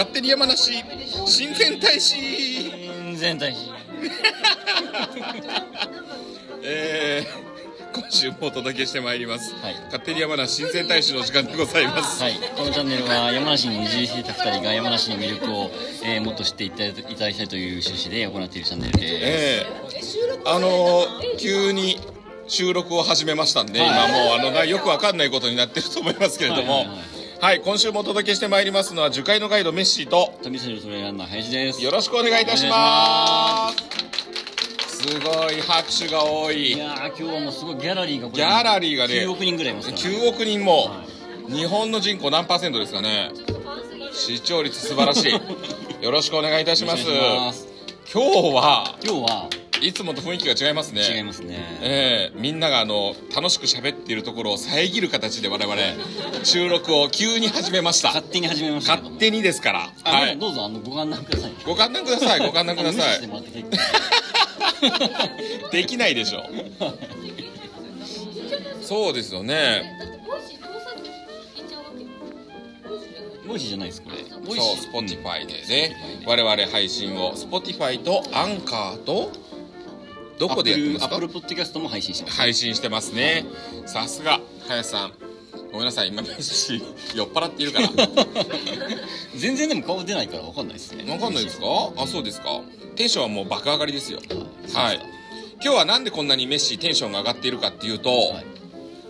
勝手に山梨親善大使。親善大使。えー今週もお届けしてまいります、はい。勝手に山梨親善大使の時間でございます、はい、このチャンネルは山梨に移住していた2人が山梨の魅力を、えーもっと知っていただきたいという趣旨で行っているチャンネルです。ええあのー急に収録を始めましたんで、はい。今もうあのなよくわかんないことになってると思いますけれども。はいはいはい今週もお届けしてまいりますのは樹海のガイドメッシーとランナー林です。よろしくお願いいたします。すごい拍手が多い。いやー今日はもうすごいギャラリーがこれギャラリーがね9億人ぐらいいますから、9億人も、は日本の人口何パーセントですかね。視聴率素晴らしい。よろしくお願いいたします。今日は今日はいつもと雰囲気が違いますね。違いますね。ええ。みんながあの楽しく喋っているところを遮る形で我々収録を急に始めました。勝手に始めました。勝手にですから。あ、はい。どうぞあのご観覧ください。ご観覧くださいご観覧くださ。い。できないでしょそうですよね。 Voicyじゃないですこれ。ボそうイシー。Spotify でね。我々配信を Spotify とアンカーとどこでやってますか？ Apple Podcast も配信してます。配信してますね。さすが。林さん。ごめんなさい。今飯酔っ払っているから。全然でも顔出ないからわかんないですね。わかんないですか？あそうですか。テンションはもう爆上がりですよ。ははい。今日はなんでこんなにメッシテンションが上がっているかっていうと、はい。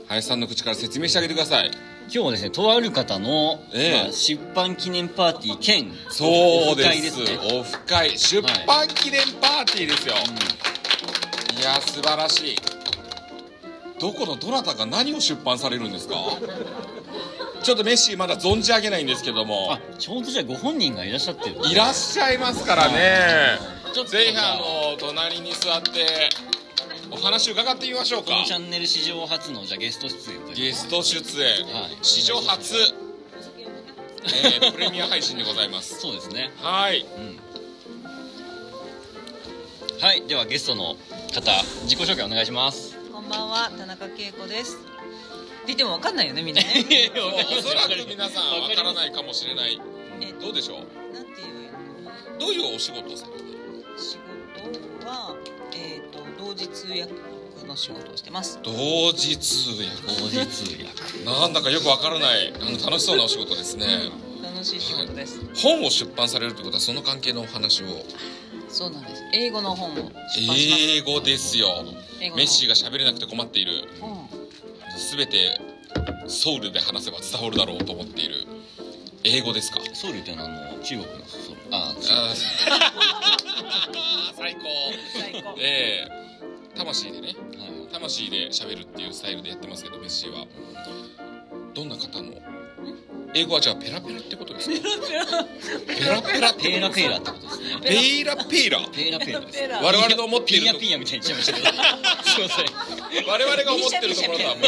林さんの口から説明してあげてください。今日はですねとある方の、ええ。まあ、出版記念パーティー兼そうでオフ会すね。オフ会。出版記念パーティーですよ、いや素晴らしい。どこのどなたが何を出版されるんですか？ちょっとメッシーまだ存じ上げないんですけども。あちょうどじゃあご本人がいらっしゃってる。いらっしゃいますからね。ちょっとぜひあの隣に座ってお話伺ってみましょうか。このチャンネル史上初のじゃあゲスト出演ゲスト出演、はい。史上初、えープレミア配信でございます。そうですね。はい。はい。ではゲストの方自己紹介お願いします。こんばんは、田中恵子です。って言ってもわかんないよね、みんなね。おそらく皆さんわからないかもしれないえどうでしょう？なんていうどういうお仕事をされてる仕事は、えっ、と、同時通訳の仕事をしてます。同時通訳同時通訳なんだかよくわからない あの楽しそうなお仕事ですね。楽しい仕事です。本を出版されるってことはその関係のお話をそうなんです。英語の本を出版します。英語ですよメッシーが喋れなくて困っている。うん。全てソウルで話せば伝わるだろうと思っている。英語ですか？ソウルっていうのはあの中国のソウル。あ中あー。最高。最高。ええ。魂でね。国はい。魂で喋るっていうスタイルでやってますけどメッシーは。どんな方の英語はじゃあペラペラってことですか？ペラペラ。ってペーラペーラってことですね。ペイラ。ペイラペーラペーラ。我々の思っているピーヤピーヤみたいに言っちゃいましたけど。すいません我々が思ってるところとはもう。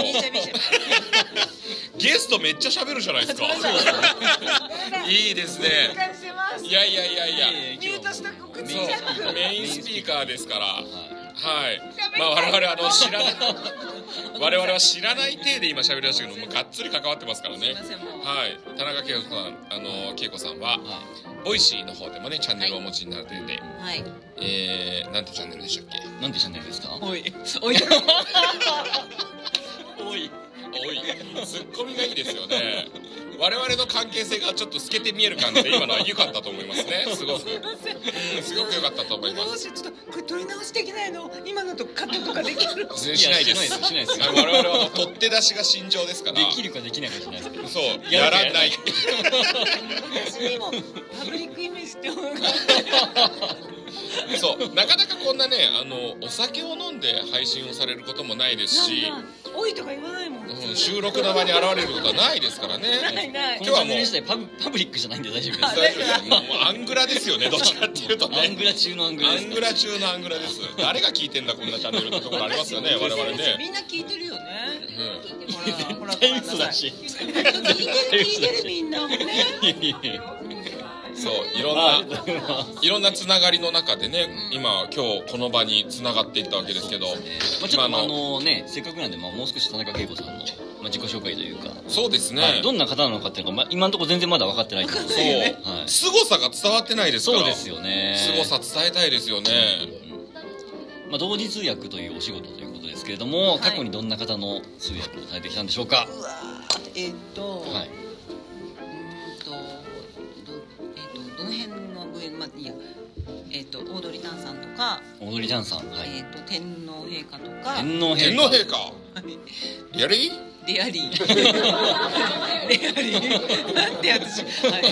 ゲストめっちゃ喋るじゃないですかいいですね。いやいやいやいやメインスピーカーですからはいはいまあ我々あの知らない我々は知らない体で今喋りだしたけどもうがっつり関わってますからね。はい。田中慶子さんあの慶子さんはは Voicy の方でもねチャンネルをお持ちになられてて、はい。えー、なんてチャンネルでしたっけ？いなんてチャンネルですか？おい、おい。おい。おい。ツッコミがいいですよね我々の関係性がちょっと透けて見える感じで今のは良かったと思いますね。すごく。すごく良かったと思います。どうしちょっとこれ取り直しできないの？今のとカットとかできる しないです。しないです。しないです。あの我々は取って出しが心情ですから。できるかできないかじゃないですけどそうややらないらない私にもパブリックイメージって思うそうなかなかこんなねあのお酒を飲んで配信をされることもないですし、なんだおいとか言わないもんうん、収録の場に現れることはないですからねないない。こ今日はもうのチャンネル自体パブパブリックじゃないんで大丈夫です。あ大丈夫。ですもうアングラですよねどっちかっていうとね。アングラ中のアングラアです。ングラ中のアングラです。誰が聞いてんだこんなチャンネルってところありますよね 我々ね、みんな聞いてるよね。うん。聞いて る聞いてるみんなもねそういろんないますいろんなつながりの中でね今今日この場につながっていったわけですけどまあ、ちょっと、まああのねせっかくなんで、まあ、もう少し田中恵子さんの、まあ、自己紹介というか、そうですね、はい、どんな方なのかっていうのが、まあ、今のところ全然まだ分かってないんですけどそう、はい、凄さが伝わってないですから。そうですよね。凄さ伝えたいですよね、まあ、同時通訳というお仕事ということですけれども、い。過去にどんな方の通訳をされてきたんでしょうか、うわーえっ、と、はいの辺の上まあいいやえっ、とオードリー・タンさんとか、オードリー・タンさん、はい。えっ、と天皇陛下とか。天皇陛下。天皇陛下？はい。リアリー？デアリー。デアリー。なんて私はい。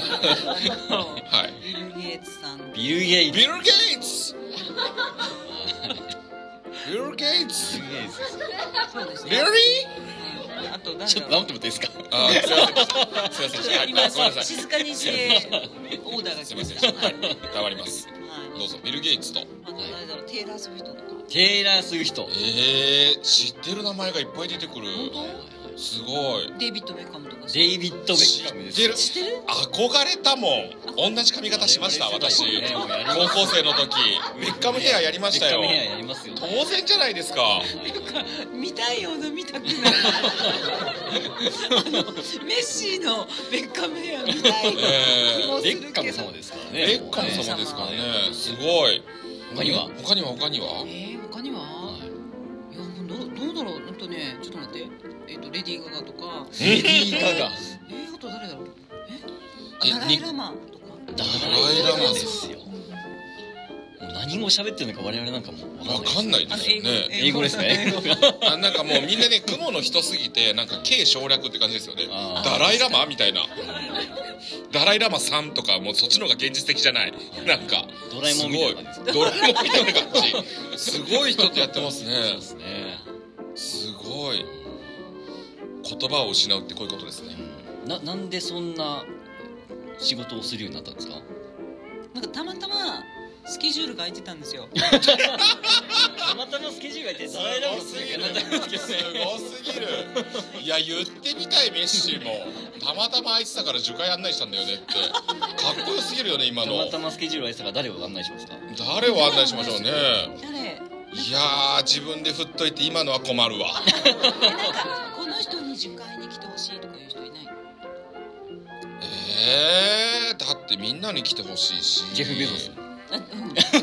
あのはい。ビル・ゲイツさん。ビル・ゲイツ。ビル・ゲイツ？ビル・ゲイツ？そうですリアねリー？うんあと誰ちょっと黙ってもらっていいですか？あーすいません。すいません今静かにしてオーダーがす来ましいません。はい。頑張ります。はい。どうぞ。ビル・ゲイツと。テイラー・スウィフトとか。テイラー・スウィフト。えー、知ってる名前がいっぱい出てくる。本すごい。デイビッド・ベッカムとか。デイビッド・ベッカムですよ。知ってる？憧れたもん。同じ髪型しました私。高校生の時。ベッカムヘアやりましたよ。ベッカムヘアやりますよ。ね当然じゃないですか。見たいような見たくない。あのメッシーのベッカムヘア見たいベッカム様ですからベね。ッカム様ですからねね。すごい。他には？他には？他には？えー、レディー・ガガとか。レディー・ガガ。えー、あと誰だろう。ええダライ・ラマとか。ダライラマですよ。もう何語喋ってるのか我々なんかもうわ分かんないですよね。英語ですね。あなんかもうみんなね雲の人すぎてなんか軽省略って感じですよね。ダライラマみたいな。ダライラマさんとかもうそっちの方が現実的じゃない。なんかドラえもんみたいドラえもんみたいな感じ。すごい人とやってますね。すごい言葉を失うってこういうことですね。ななんでそんな仕事をするようになったんですか？なんかたまたまスケジュールが空いてたんですよ。たまたまスケジュールがいてすごすぎるすごすぎる。いや言ってみたいメッシーも。たまたま空いてたから樹海案内したんだよねって。かっこよすぎるよね今の。たまたまスケジュールがいてたから誰を案内しますか？誰を案内しましょうね。誰？いやー自分で振っといて今のは困るわ。なんか受会に来てほしいとかいう人いない？えー、だってみんなに来てほしいし。ジェフ・ベゾス。あうん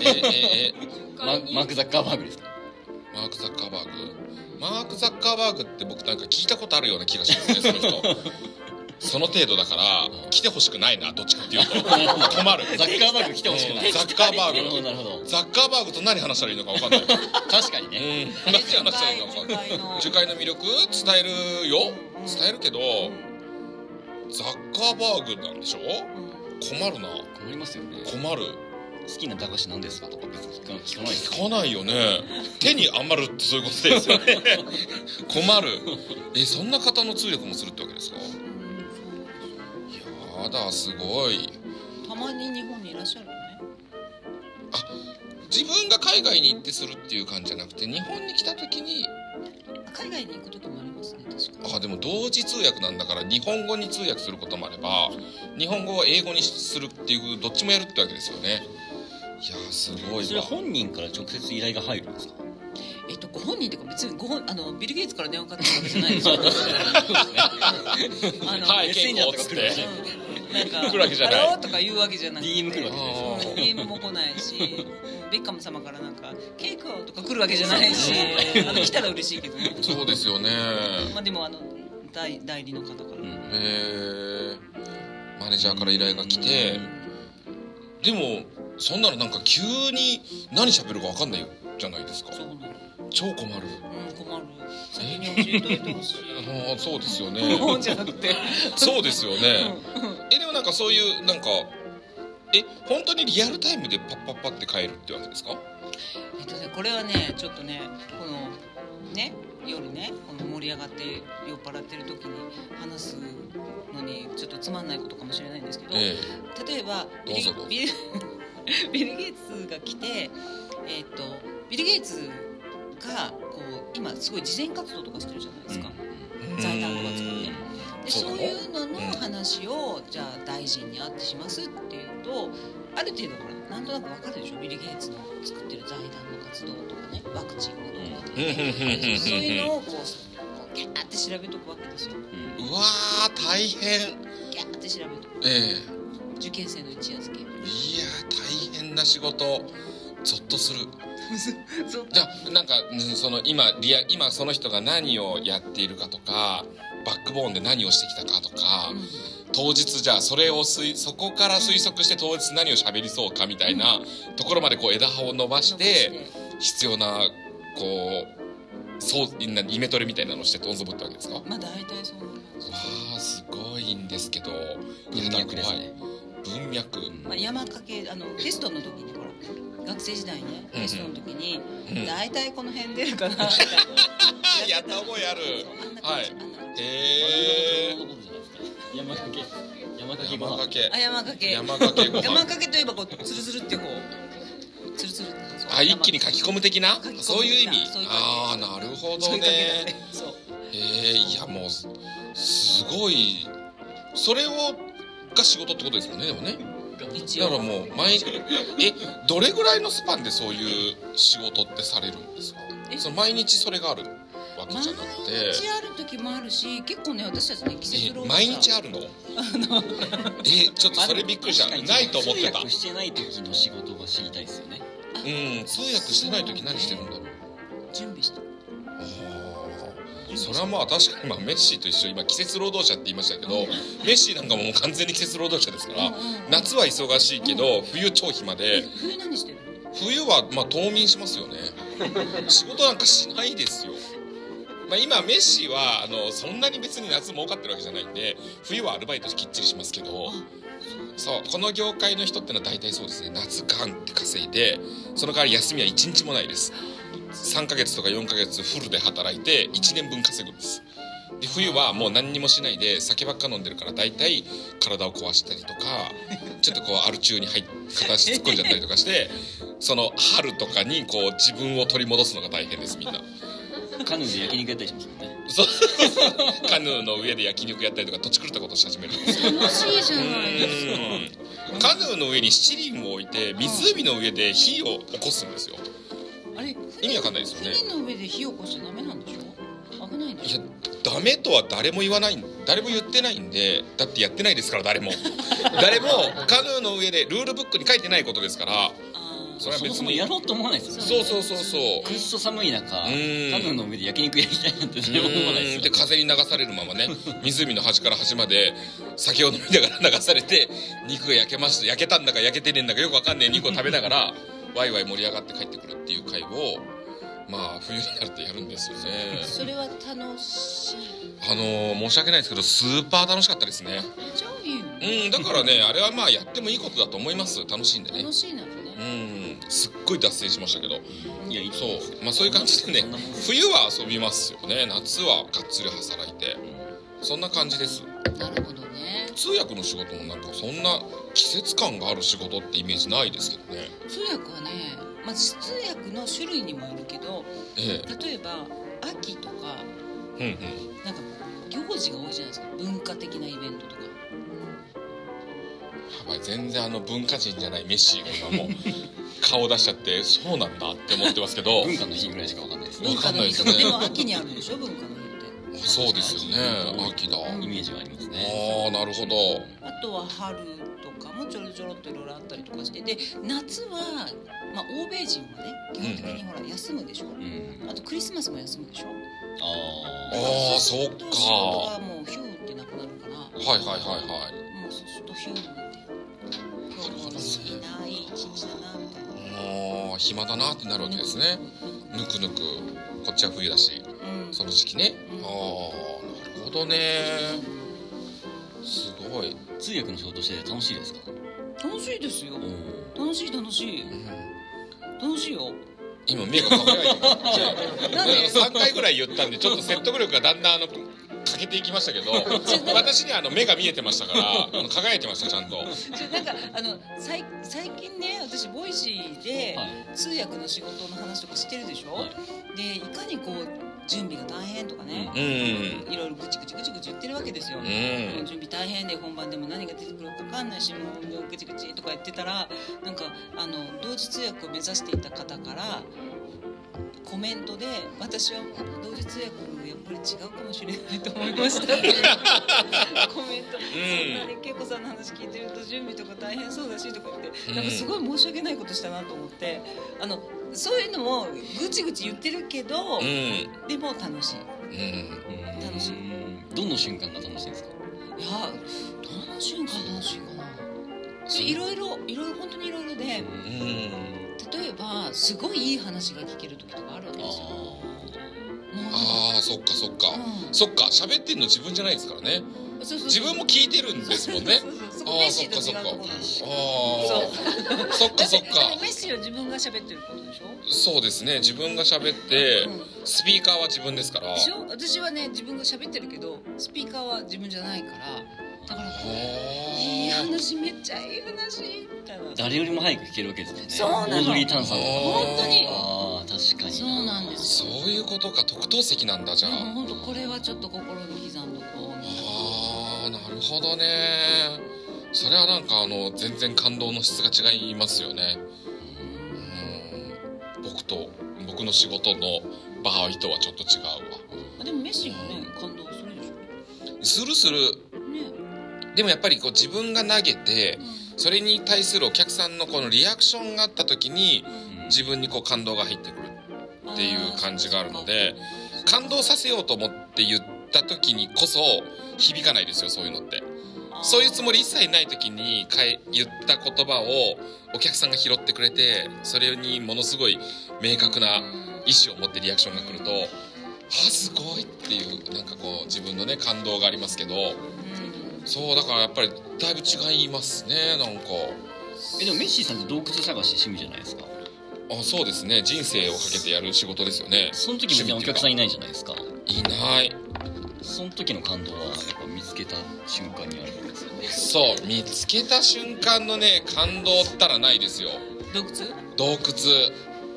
えええママーク・ザッカーバーグですか？マーク・ザッカーバーグ。マーク・ザッカーバーグって僕なんか聞いたことあるような気がしますねその人その程度だから来てほしくないなどっちかっていうと。困る。ザッカーバーグ来てほしくない。うん。ザッカーバーグ。なるほどザッカーバーグと何話したらいいのか分かんない。確かにね。うん。何話したらいいのか分かんない。受会の樹海の魅力伝えるよ。うん。伝えるけどザッカーバーグなんでしょ？うん困るな。困りますよね。困る。好きな駄菓子なんですかとか別に聞か聞かない。聞かないよね。手に余るってそういうことですよね。困る。えそんな方の通訳もするってわけですか？うんやだすごい。たまに日本にいらっしゃるよね。自分が海外に行ってするっていう感じじゃなくて日本に来た時に。あ海外に行く時もありますね確かに。あでも同時通訳なんだから日本語に通訳することもあれば日本語を英語にするっていうどっちもやるってわけですよね。いやーすごいそれ本人から直接依頼が入るんですか？えっとご本人っていうか別にご本あのビル・ゲイツから電話かかってくるわけじゃないですよ あのはいメッセンジャーとか来るわけじゃないうんか来るわけじゃない。ハローとか言うわけじゃなくて DM 来るわけじゃない。ですあーうん DM も来ないし ベッカム様からなんか「ケイクを」とか来るわけじゃないしあの来たら嬉しいけどね。そうですよね。まあでもあの代代理の方から、うん。へえマネージャーから依頼が来て。でもそんなのなんか急に何喋るか分かんないじゃないですか。そうなの超困る。うん困る。先に教えといてほしい。あ ーそうですよね。もうじゃなくてそうですよねえでもなんかそういうなんかえ本当にリアルタイムでパッパッパって帰るってわけですか？えっとねこれはねちょっとねこのね夜ねこの盛り上がって酔っ払ってる時に話すのにちょっとつまんないことかもしれないんですけど、え例えばビどうぞどうぞ。ルビルビル・ゲイツが来て、えっとビル・ゲイツがこう今すごい慈善活動とかしてるじゃないですか、え財団とか作ってでそうなのそういうののうん。話をじゃあ大臣に会ってしますっていうとある程度ほらなんとなくわかるでしょ？ビル・ゲイツの作ってる財団の活動とかね。ワクチンのとかうんうんうんうんうんそういうのをこうギャーって調べとくわけですよ。うん。うわー大変。ギャーって調べとく。え受験生の一夜漬けえいやー大変な仕事。ゾッとする。そうじゃあなんかうんその今リア今その人が何をやっているかとかバックボーンで何をしてきたかとか、当日じゃあそれを推そこから推測して当日何を喋りそうかみたいなところまでこう枝葉を伸ばして必要なこうそうなイメトレみたいなのをして臨むってわけですか？わまあ大体そんな感じあすごいんですけど文脈ですね。文脈、まあ、山かけあのテストの時に学生時代ねうんうん。テストの時にうん。大体この辺出るかな みたいな。やった覚えある。そうあんな感じあんな感じ。へえ山かけ。山かけ。山かけ。あ山かけ山かけご飯。山かけといえばこうツルツルってこうツルツルってそうあ一気に書き込む的な？そういう意味。ああなるほどね。えー、いやもうすすごい。それをが仕事ってことですよねでもね一応だからもう毎 えどれぐらいのスパンでそういう仕事ってされるんですか？え？その毎日それがあるわけ毎じゃなくて。日ある時もあるし結構ね私たちね季節え労働毎日あるの？えちょっとそれびっくりした。ないと思ってた。通訳してない時の仕事が知りたいですよね。うん通訳してない時何してるんだろう。準備してあーそれはまあ確かにまあメッシと一緒今季節労働者って言いましたけどメッシなんかももう完全に季節労働者ですから夏は忙しいけど冬超暇えで冬何してる？冬はまあ冬眠しますよね。仕事なんかしないですよ。まあ今メッシはあのそんなに別に夏儲かってるわけじゃないんで冬はアルバイトきっちりしますけどそうこの業界の人ってのは大体そうですね。夏ガンって稼いでその代わり休みは1日もないです3ヶ月とか4ヶ月フルで働いて1年分稼ぐんです。で冬はもう何にもしないで酒ばっか飲んでるから大体体を壊したりとか ちょっとこうアル中に入っ片足突っ込んじゃったりとかしてその春とかにこう自分を取り戻すのが大変ですみんな。カヌーで焼肉やったりしますもんね。そう。カヌーの上で焼肉やったりとか土地狂ったことし始めるんですよ。楽しいじゃないですうん。カヌーの上に七輪を置いて湖の上で火を起こすんですよあれ意味わかんないですよね。船の上で火を起こしちゃダメなんでしょ？危ないんでいやしょダメとは誰も言わない誰も言ってないんでだってやってないですから誰も。誰もカヌーの上でルールブックに書いてないことですから。それはそもそも別にやろうと思わないですよね。そうそうそうそう。くっそ寒い中カヌんーの上で焼肉やりたいなんて誰も思わないですよで風に流されるままね湖の端から端まで酒を飲みながら流されて肉が焼けました焼けたんだか焼けてねえんだかよくわかんねえ肉を食べながらワイワイ盛り上がって帰ってくるっていう会をまあ冬になるとやるんですよね。それは楽しい。あのー申し訳ないですけどスーパー楽しかったですね。うんだからねあれはまあやってもいいことだと思います。楽しいんでね。楽しいならうね。んすっごい脱線しましたけど。いやいいとそう。まあそういう感じでね冬は遊びますよね。夏はがっつり働いて。そんな感じですなるほどね。通訳の仕事もなんかそんな季節感がある仕事ってイメージないですけどね。通訳はねまあ通訳の種類にもよるけどえ例えば秋とかえうんうん。なんか行事が多いじゃないですか。文化的なイベントとか。やばい全然あの文化人じゃないメッシーが今もう 顔出しちゃってそうなんだって思ってますけど。文化の日ぐらいしかわかんないですわ文化か。んないですね。でも秋にあるでしょ文化のそうですよね。秋だ。うんイメージはありますね。ああなるほど。あとは春とかもちょろちょろっといろいろあったりとかして。で夏は、まあ、欧米人はね基本的にほら休むでしょ、うんあとクリスマスも休むでしょ。ああーそっか。仕事がもうヒューってなくなるから。はいはいはいはい。もうそうするとヒューって。今日もいいないい一日だなみたいな。ああ暇だなってなるわけですね。ぬくぬく。こっちは冬だし。うんその時期ね。うん。ああなるほどね。すごい、あ通訳の仕事してて楽しいですか？楽しいですよ。お楽しい楽しい。うん。楽しいよ。今目が輝いてます なんで？3回ぐらい言ったんでちょっと説得力がだんだんあの欠けていきましたけど私にはあの目が見えてましたから あの輝いてましたちゃんとなんかあの最最近ね私 Voicy ではい。通訳の仕事の話とかしてるでしょ、はい。でいかにこう準備が大変とかね、うん。いろいろぐちぐちぐちぐち言ってるわけですよ、うん。準備大変で本番でも何が出てくるか分かんないしもうぐちぐちとか言ってたらなんかあの同時通訳を目指していた方からコメントで「私は同時通訳やっぱり違うかもしれないと思いました」っていうコメント、そんなに恵子さんの話聞いてると準備とか大変そうだしとか言ってなんかすごい申し訳ないことしたなと思ってあのそういうのもぐちぐち言ってるけど、うん。でも楽しい。うん。楽しい。いどの瞬間が楽しいんですか？いやどの瞬間楽しいかな。でいろいろいろいろ本当にいろいろで例うん。えばすごいいい話が聞ける時とかあるわけですよ。ああそっかそっか、うん。そっか喋ってんの自分じゃないですからね。自分も聞いてるんですもんねメッシそっかそっか。ーと違うところなん。ですよああそっか。そっかメッシーは自分が喋ってることでしょ？そうですね。自分が喋ってうん。スピーカーは自分ですから。でしょ？私はね自分が喋ってるけどスピーカーは自分じゃないから。だからいいあ話めっちゃいい話。みたいな誰よりも早く聞けるわけですね。そうなの。オードリー・タンさんは本当に。ああ確かに。そうなんですそういうことか。特等席なんだじゃあ、本当これはちょっと心に刻んどこうああなるほどねそれはなんかあの全然感動の質が違いますよね。うん。僕と僕の仕事の場合とはちょっと違うわ。あでもメッシーもね感動するでしするする。ょね。でもやっぱりこう自分が投げてそれに対するお客さんのこのリアクションがあった時に自分にこう感動が入ってくるっていう感じがあるので感動させようと思って言った時にこそ響かないですよそういうのってそういうつもり一切ない時に言った言葉をお客さんが拾ってくれてそれにものすごい明確な意思を持ってリアクションが来ると「あすごい」っていうなんかこう自分のね感動がありますけどそうだからやっぱりだいぶ違いますねなんか。えでもメッシーさんって洞窟探し趣味じゃないですか？あそうですね。人生をかけてやる仕事ですよね。その時別にお客さんいないじゃないですか。いない。その時の感動はやっぱけた瞬間にあるわけですよね。そう見つけた瞬間のね感動ったらないですよ。洞窟？洞窟。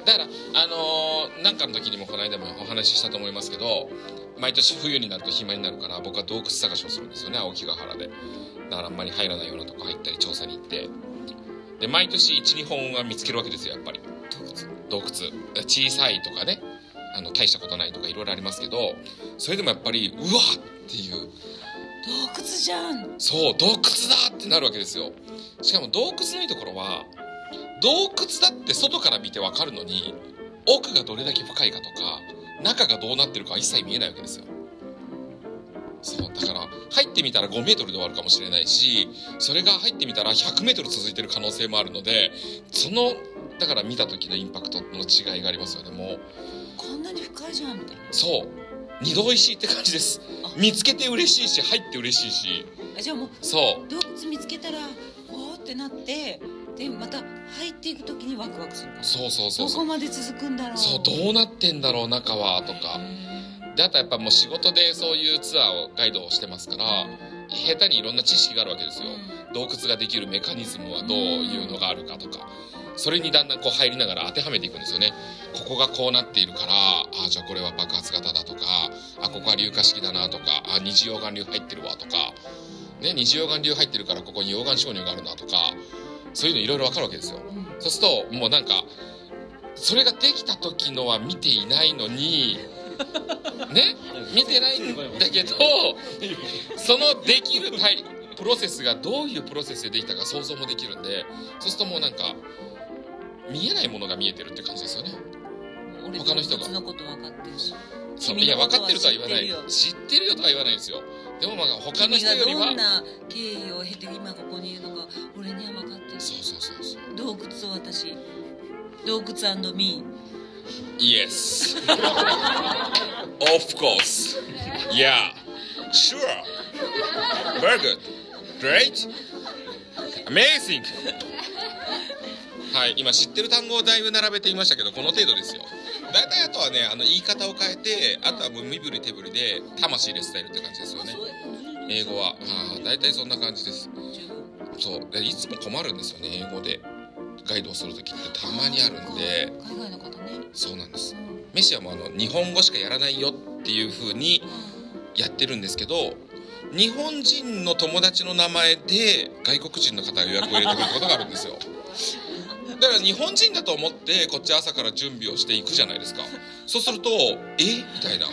だからあのーなんかの時にもこの間もお話ししたと思いますけど毎年冬になると暇になるから僕は洞窟探しをするんですよね青木ヶ原で。だからあんまり入らないようなとこ入ったり調査に行って。で毎年12本は見つけるわけですよやっぱり。洞窟？小さいとかねあの大したことないとかいろいろありますけどそれでもやっぱりうわっっていう洞窟じゃん。そう洞窟だってなるわけですよ。しかも洞窟のいいところは洞窟だって外から見てわかるのに奥がどれだけ深いかとか中がどうなってるかは一切見えないわけですよ。そうだから入ってみたら5メートルで終わるかもしれないしそれが入ってみたら100メートル続いてる可能性もあるのでそのだから見た時のインパクトの違いがありますよねもう。こんなに深いじゃん。みたいなそう二度おいしいって感じです。見つけて嬉しいし入って嬉しいし。あじゃあもうそう。洞窟見つけたらおーってなってでまた入っていく時にワクワクするそうそうそうどこまで続くんだろう。そうどうなってんだろう中はとか。であとやっぱもう仕事でそういうツアーをガイドをしてますから下手にいろんな知識があるわけですよ。洞窟ができるメカニズムはどういうのがあるかとかそれにだんだんこう入りながら当てはめていくんですよね。ここがこうなっているからあじゃあこれは爆発型だとかあここは硫化式だなとかあ二次溶岩流入ってるわとかね二次溶岩流入ってるからここに溶岩鍾乳があるなとかそういうのいろいろわかるわけですよ。うん。そうするともうなんかそれができた時のは見ていないのに ね見てないんだけどそのできるプロセスがどういうプロセスでできたか想像もできるんでそうするともうなんか見えないものが見えてるって感じですよね俺他の人がのこと分かってるしそういや分かってるとは言わない知ってるよとは言わないんですよでもまあ他の人よりはどんな経緯を経て今ここにいるのか俺には分かってるそうそうそうそう洞窟を私洞窟ミ Yes. of course. Yeah. Sure. Very good. Great. Amazing. はい、今知ってる単語をだいぶ並べてみましたけどこの程度ですよ。大体あとはねあの言い方を変えてあとはもう身振り手振りで魂で伝えるって感じですよね。英語は。大体そんな感じです。そう。でいつも困るんですよね英語で。ガイドをする時って。たまにあるんで。海外の方ね。そうなんです。うん。メシアもあの日本語しかやらないよってっていう風にやってるんですけど日本人の友達の名前で外国人の方が予約を入れてくることがあるんですよ だから日本人だと思ってこっち朝から準備をしていくじゃないですか。そうすると「え？みたいな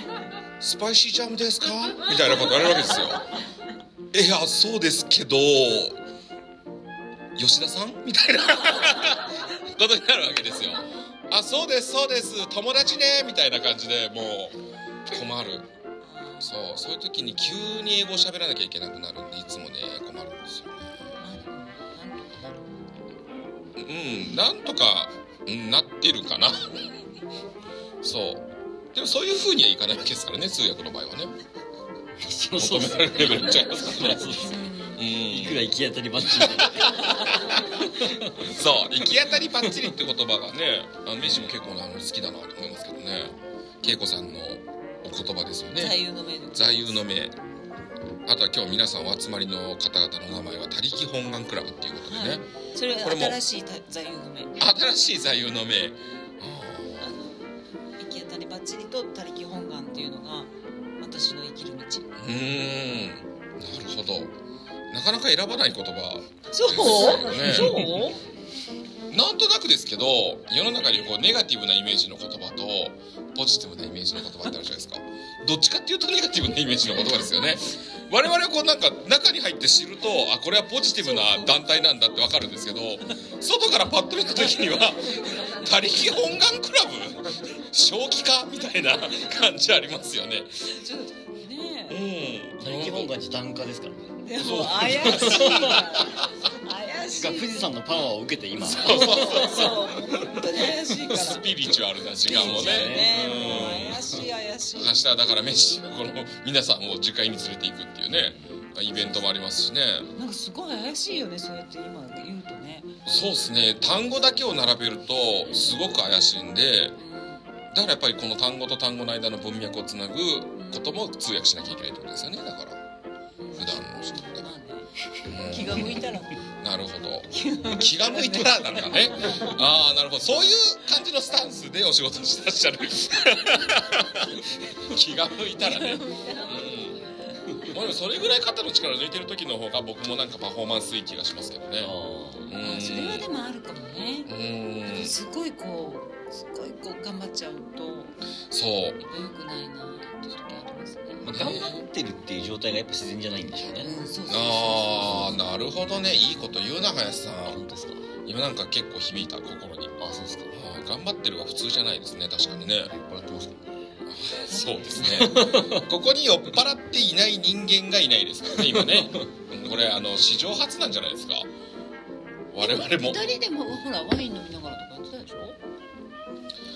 「スパイシージャムですか?」みたいなこと言われるわけですよ「いやそうですけど吉田さん?」みたいな。ことになるわけですよ。あそうですそうです。友達ね？みたいな感じでもう困る。そうそういう時に急に英語を喋らなきゃいけなくなるんでいつもね困るんですよ。うんなんとか、うん、なってるかな。そう。でもそういう風にはいかないわけですからね通訳の場合はね。そうそう求められるレベル違いますからね。そうそうう。ん。いくら行き当たりばっちり。で そう行き当たりばっちりって言葉がねあのメッシも結構あの好きだなと思いますけどね。恵子さんのお言葉ですよね。座右の銘で座右の銘。あとは今日皆さんお集まりの方々の名前は他力本願クラブっていうことでね、はいそれこれも新しいた座右の銘。新しい座右の銘。行き当たりばっちりと他力本願っていうのが私の生きる道。うーん。なるほど。なかなか選ばない言葉そう？そう？なんとなくですけど世の中にこうネガティブなイメージの言葉とポジティブなイメージの言葉ってあるじゃないですか。どっちかっていうとネガティブなイメージの言葉ですよね我々はこうなんか中に入って知るとあこれはポジティブな団体なんだってわかるんですけど外からパッと見た時には「他力本願クラブ？正気か?」みたいな感じありますよね。ちょっとねうえん。他力本願って檀家ですからでも怪しいわ 怪しい。が富士山のパワーを受けて今。そうそうそう本当に怪しいから。スピリチュアルな時間をね。ねうんもう。怪しい怪しい。明日はだからメッシがこの皆さんを樹海に連れていくっていうね。イベントもありますしね。なんかすごい怪しいよねそうやって今言うとね。そうですね。単語だけを並べるとすごく怪しいんでだからやっぱりこの単語と単語の間の文脈をつなぐことも通訳しなきゃいけないってことですよねだから普段の人ってまあねうん気が向いたら。なるほど。気が向いたら。なんかね。ああなるほど。そういう感じのスタンスでお仕事してらっしゃる。気が向いたらね。うん。まあでもそれぐらい肩の力抜いてる時の方が僕もなんかパフォーマンスいい気がしますけどね。うん。あそれはでもあるかもね。うん。すごいこうすごいこう頑張っちゃうとそう。やっぱ良くないなまあ、頑張ってるっていう状態がやっぱ自然じゃないんでしょうね、ああなるほどね。いいこと言うな林さん。あ本当ですか？今なんか結構響いた心に。あそうですか。頑張ってるが普通じゃないですね。確かにね。酔っ払ってますか？そうですね。ここに酔っ払っていない人間がいないですからね今ね。うんこれあの史上初なんじゃないですか。我々も。二人でもほらワイン飲みながら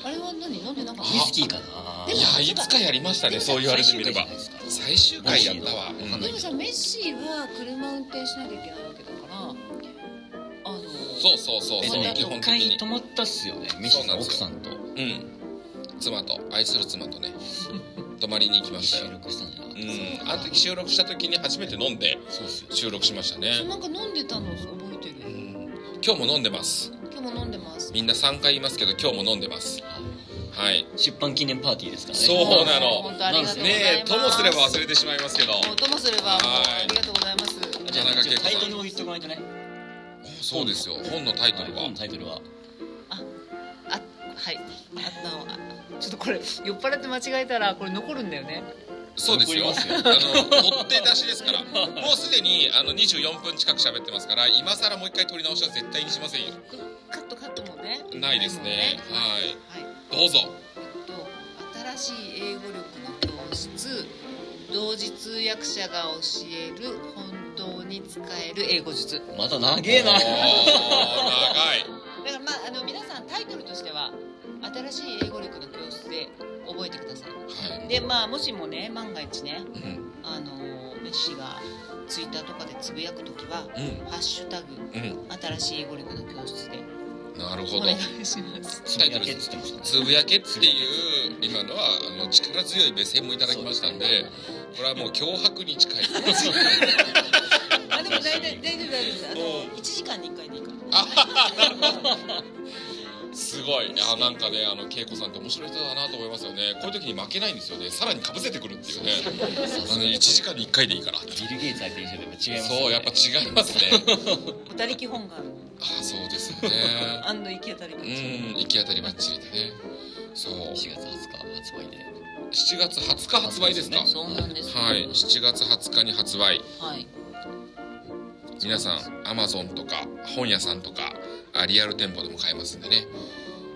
あれは何？飲んでなかった？ウイスキーかな。いやいつかやりましたねそう言われてみれば。最終回やったわ、でもさメッシーは車運転しなきゃいけないわけだからあのそうそうそうそうえっとね一基本的に。回泊まったっすよねメッシーさんそうなん奥さんと。うん。妻と愛する妻とね 泊まりに行きました収よ録したんじゃなかったうん。あの時収録した時に初めて飲んで収録しましたね。なんか飲んでたの覚えてる。うん。今日も飲んでます今日も飲んでます。みんな3回言いますけど今日も飲んでます。はい。出版記念パーティーですからね。そうなの。本当ありがとうございます。ねえともすれば忘れてしまいますけど。ともすればありがとうございます。じゃあ田中タイトルを言っておかないとね。そうですよ。本のタイトルは、い本のタイトルは。あはい。あのあちょっとこれ酔っ払って間違えたらこれ残るんだよねそうですよ。あの取って出しですから。もうすでにあの24分近く喋ってますから今更もう一回取り直しは絶対にしませんよ。カットカットもね。ないですね。ははい。はい。どうぞ。えっと新しい英語力の教室同時通訳者が教える本当に使える英語術。また長えな。長い。だからまああの皆さんタイトルとしては新しい英語力の教室で覚えてください。はい、でまあもしもね万が一ねうん。あのメッシがツイッターとかでつぶやくときはう「ハッシュタグん。新しい英語力の教室」でうんなるほど。お願いします。つぶやけってつぶやけっていう今のはあの力強い目線もいただきましたんでこれはもう脅迫に近い。あでも大丈夫大丈夫大丈夫。あのうん。1時間に1回でいいからすごいいやなんかねあの恵子さんって面白い人だなと思いますよね。こういう時に負けないんですよね。さらにかぶせてくるっていうね。あの1時間に1回でいいからビル・ゲイツ相手にしても違いますそうやっぱ違いますね。他力本願あそうですよね。アンド行き当たりばっちりうん行き当たりばっちりでね。そう。4月20日発売で。7月20日発売ですか？そうなんですよ。はい。7月20日に発売。はい皆さんアマゾンとか本屋さんとかあリアル店舗でも買えますんでね。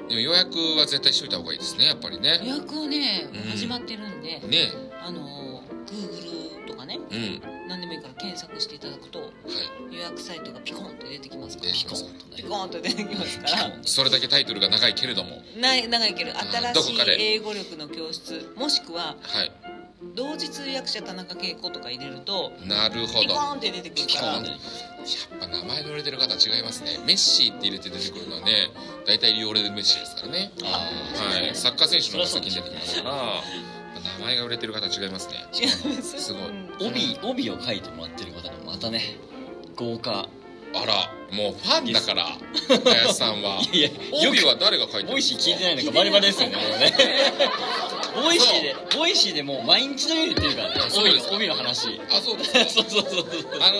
でも予約は絶対しといた方がいいですねやっぱり予ね約はねうん。始まってるんでね。あの Google とかねうん。何でもいいから検索していただくとはい。予約サイトがピコンと出てきますから。ピコンと出てきますから。それだけタイトルが長いけれども。な長いけどー新しい英語力の教室もしくははい同時通訳者田中恵子とか入れるとなるほピコどやーンって出てくるから。ピコーンっぱ名前の売れてる方違いますね。メッシーって入れて出てくるのはね大体リオレル・メッシですからね。あはい。サッカー選手の方が先に出てきますから。名前が売れてる方違いますね。違います。すごい。帯帯を書いてもらってる方がまたね豪華あらもうファンだから林さんは。いや帯は誰が書いてるんボイですか？シー聞いてないのかバリバリですよねもうね。ボイシーでボイシーでもう毎日のように言ってるからね。帯の帯の話。あそうですか。そうそうそうそうあの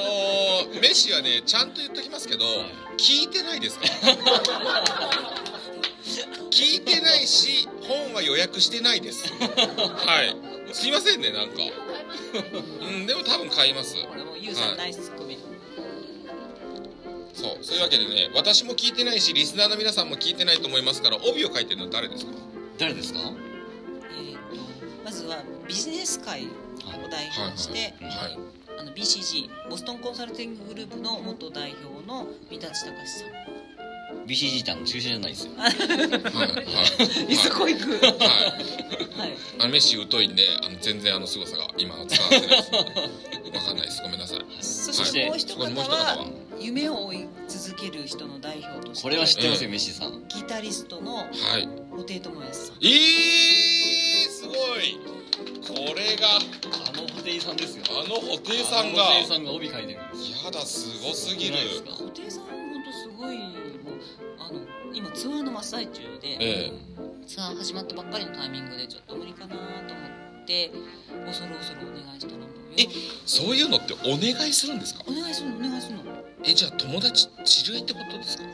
ー、メッシはねちゃんと言っときますけど、はい。聞いてないですか？ら聞いてないし本は予約してないです。はい。すいませんねなんか。うんでも多分買います。これもうユウさん、はいナイスツッコミそう。そういうわけでね私も聞いてないしリスナーの皆さんも聞いてないと思いますから帯を書いてるの誰ですか？誰ですか？えー、とまずはビジネス界を代表して、はいはいあの BCG ボストンコンサルティンググループの元代表の三立隆さん。BCG ってあの駐車じゃないですよ。はいはい。そこ行く？はい。はい。あのメッシ疎いんであの全然あの凄さが今は伝わってないです。わかんないです。ごめんなさい。そそしてもう一方は夢を追い続ける人の代表としてこれは知ってますよ、ええメッシーさん。ギタリストのはい。布袋寅泰さん。えー、すごい。これがあの布袋さんですよ。あの布袋さんが。あの布袋さんが帯書いてるんですやだすごすぎる。ないですか？布袋さん本当すごいもうあの今ツアーの真っ最中で、え。ツアー始まったばっかりのタイミングでちょっと無理かなと思って恐る恐るお願いしたらもうえそういうのってお願いするんですか？お願いするのお願いするの、えじゃあ友達知り合いってことですか？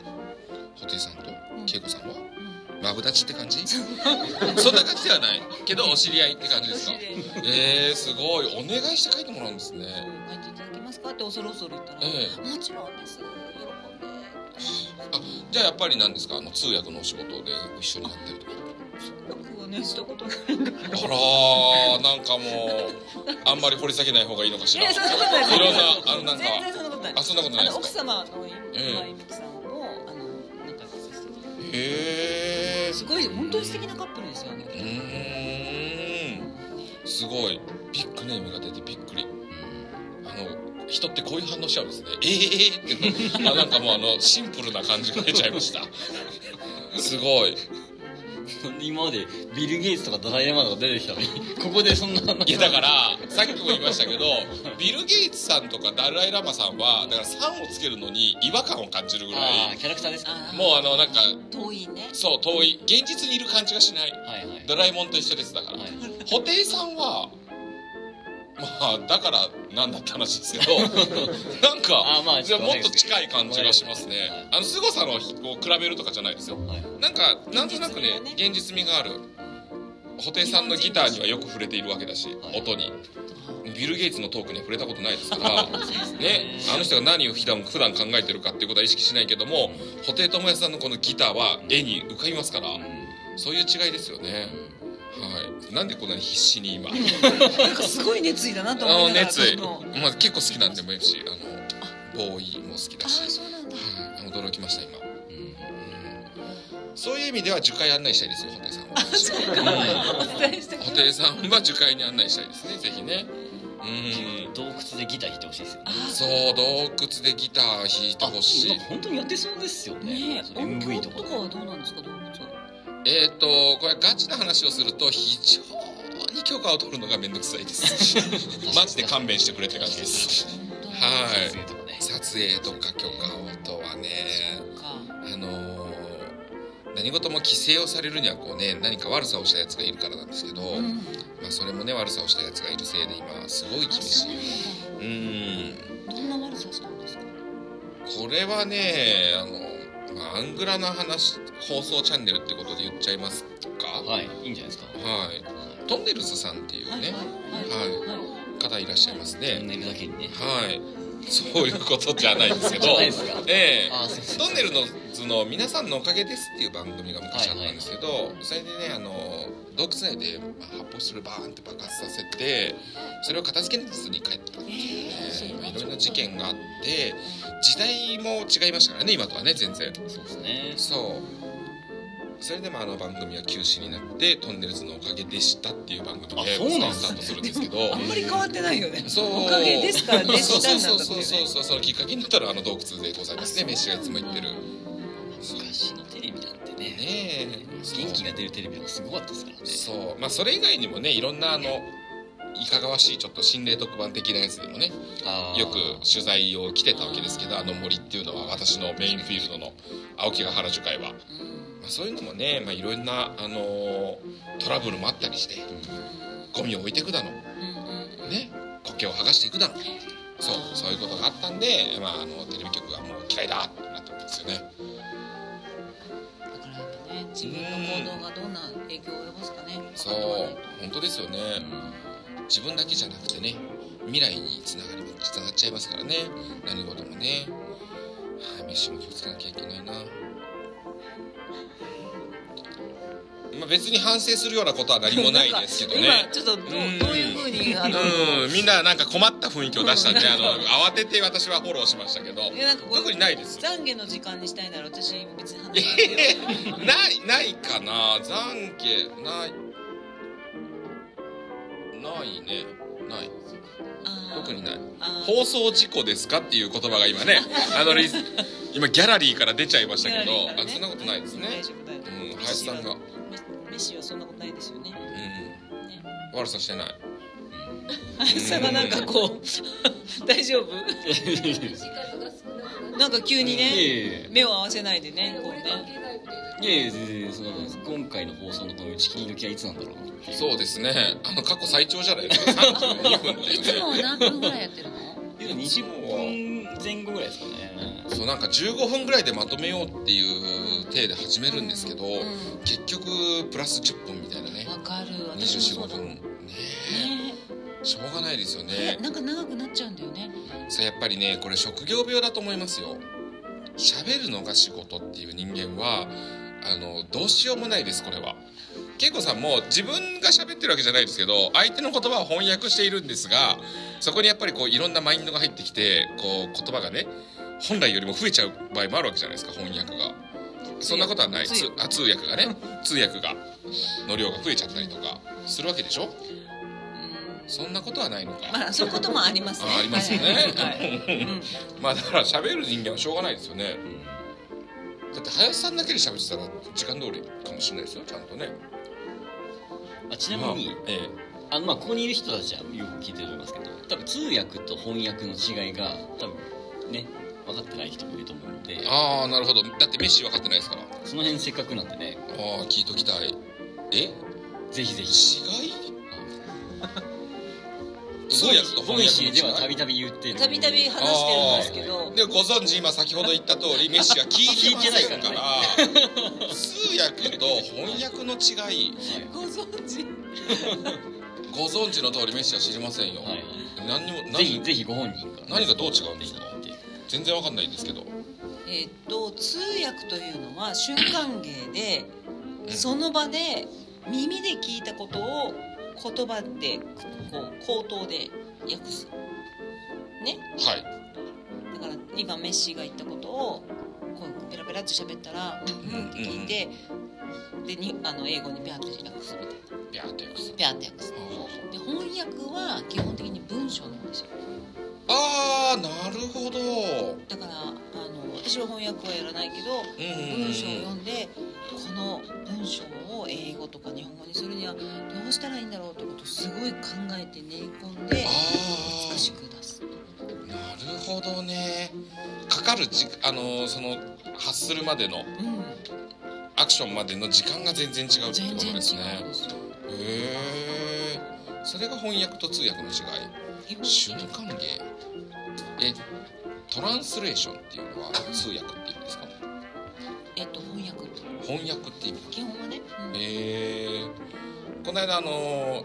布袋さんとうん。恵子さんは？うん。マブダチって感じ？そ んな感じではないけどお知り合いって感じですか？えー、すごい。お願いして書いてもらうんですね。書いていただけますか？って恐る恐る言ったら、えもちろんです。喜んで。あじゃあやっぱりなんですか？あの通訳のお仕事で一緒になったりとかねしたことないんだけど。あらーなんかもうあんまり掘り下げない方がいいのかしら。いやそんなことない。ろんなあのなんか全然そんなことない。あそんなことないですか？様の今ええ井美樹さんもあの仲良くさせていただいて。へえすごい本当に素敵なカップルですよね。うーん。すごい。ビッグネームが出てびっくり。あの人ってこういう反応しちゃうんですね。ええー、ってあなんかもうあのシンプルな感じが出ちゃいました。すごい今までビル・ゲイツとかダライ・ラマとか出てきたのに ここでそんななんいやだからさっきも言いましたけどビル・ゲイツさんとかダライ・ラマさんはだから「さん」をつけるのに違和感を感じるぐらいキャラクターですか。もうあのなんか遠いね。そう遠い。現実にいる感じがしない。はいはい。ドラえもんと一緒ですだから、はい布袋さんはまあだからなんだって話ですけど。なんかあまあじゃあもっと近い感じがしますね。はいあの凄さのこう比べるとかじゃないですよ。はい。なんかなんとなくね現現実味がある。布袋さんのギターにはよく触れているわけだしはい。音に。ビル・ゲイツのトークには触れたことないですから ね。あの人が何を普段普段考えてるかっていうことは意識しないけども布袋寅泰さんのこのギターは絵に浮かびますからそういう違いですよねはい。なんでこんなに必死に今。なんかすごい熱意だなと思いながら熱意、まあ、結構好きなんでもいいしあのボーイも好きだし。ああそうなんだ。はい。驚きました今、うん。うんそういう意味では樹海案内したいですよ布袋さんは。お伝えして布袋さんは樹海に案内したいですねぜひね。うん。洞窟でギター弾いてほしいですよね。そう洞窟でギター弾いてほしい。本当にやってそうですよね。ね MV 響とかとかはどうなんですか動物はえっ、ー、とこれガチな話をすると非常に許可を取るのがめんどくさいです。マジで勘弁してくれって感じです。はい。撮影とか許可をとはねか。あのー、何事も規制をされるにはこうね何か悪さをしたやつがいるからなんですけど、うん。まあ、それもね悪さをしたやつがいるせいで今すごい厳しい。うんどんな悪さしたんですか？これはねあの、まあ、アングラな話放送チャンネルってことで言っちゃいますか？はいいいんじゃないですか。はい。トンネルズさんっていうね、はい。方いらっしゃいますトンねネルだけにね。はい。そういうことじゃないですけど。ええ。トンネルの図の皆さんのおかげですっていう番組が昔あったんですけど、それでねあの洞窟内でまあ発泡スチロールバーンって爆発させてそれを片付けずに帰ったっていうね、えーまあいろいろな事件があって時代も違いましたからね今とはね全然。そうですね。そう。それでもあの番組は休止になってトンネルズのおかげでしたっていう番組でスタートするんですけど。あんまり変わってないよね。そう。おかげですからでしたになったってそうそうそうそうそのきっかけになったらあの洞窟でございますねあメッシがいつも言ってる昔のテレビなんてね。元気が出るテレビとかすごかったですからね。そう。まあそれ以外にもねいろんなあのいかがわしいちょっと心霊特番的なやつでもねよく取材を来てたわけですけどあの森っていうのは私のメインフィールドの青木ヶ原樹海は、まうん。あ、そういうのもね、まあ、いろんな、あのートラブルもあったりしてゴミを置いていくだの。ね。苔を剥がしていくだの。そう。そういうことがあったんで、まあ、あのテレビ局がもう嫌いだってなったんですよね自分の行動がどんな影響を及ぼすかね。そう本当ですよね、うん。自分だけじゃなくてね未来につながりつながっちゃいますからね。何事もね。はい飯も気をつけなきゃいけないなまあ別に反省するようなことは何もないですけどね。ちょっとどうどういうふうにあのうん。みんななんか困った雰囲気を出したんであの 慌てて私はフォローしましたけど。いやなんか特にないです。懺悔の時間にしたいなら私別にない ないかな。懺悔ない。ないね。ない。特にない。放送事故ですかっていう言葉が今ね あの今ギャラリーから出ちゃいましたけど、ね。あそんなことないですね。うん林さんがメメッシはそんなことないですよね。うん。ね。悪さしてない。林さん がなんかこう 大丈夫？なんか急にねやいや目を合わせないでねこうね。いやいや全然そんなことない。です今回の放送のこの打ち切り時はいつなんだろうなそうですね。あの過去最長じゃないですか。32分っていいうつねも何分ぐらいやってるの？20分前後ぐらいですかね。そうなんか15分ぐらいでまとめようっていう体で始めるんですけど、う結局プラス10分みたいなね。んわかる。私もそう245だ分ねしょうがないですよえねなんか長くなっちゃうんだよね。さあやっぱりねこれ職業病だと思いますよ。喋るのが仕事っていう人間はあのどうしようもないですこれは恵子さんも自分が喋ってるわけじゃないですけど相手の言葉を翻訳しているんですがそこにやっぱりこういろんなマインドが入ってきてこう言葉がね本来よりも増えちゃう場合もあるわけじゃないですか翻訳が。そんなことはない。通あ通訳がね通訳がの量が増えちゃったりとかするわけでしょ？うん。そんなことはないのか、まあそういうこともありますね。あありますよね。まあだから喋る人間はしょうがないですよね。だって林さんだけで喋ってたら時間通りかもしれないですよちゃんとねあちなまあみにえ。あのまあここにいる人たちはよく聞いてると思いますけど多分通訳と翻訳の違いが多分ね分かってない人もいると思うので。えああなるほど。だってメッシ分かってないですから。その辺せっかくなんでね。ああ聞いときたい。え？ぜひぜひ。違い？通訳と翻ボイシー訳の違ではいたびたび言ってる。たびたび話してるんですけど。でご存知今先ほど言った通りメッシは聞いてませんから通訳と翻訳の違い。ご存知。ご存知の通りメッシは知りませんよ、はいはい。何にもぜひ何ぜひご本人から。何がどう違うんですか？って全然わかんないんですけど。えっと通訳というのは瞬間芸でうん。その場で耳で聞いたことを言葉でこう口頭で訳す。ね？はい。だから今メッシが言ったことをこうペラペラって喋ったら「うんうん」って聞いてでにあの英語にピャって訳すみたいな。ビャーって訳す。ピャって訳す。で翻訳は基本的に文章なんですよああなるほど。だからあの私は翻訳はやらないけど文章を読んでこの文章を英語とか日本語にするにはどうしたらいいんだろうってことをすごい考えて練り込んであ美しく出すあなるほどね。かかるじあのその発するまでのうん。アクションまでの時間が全然違うってことですね。へえそれが翻訳と通訳の違い？瞬間芸え translation っていうのは通訳って意味ですか？えっと翻訳。翻訳って意味。基本はね、うん。へえ。この間あの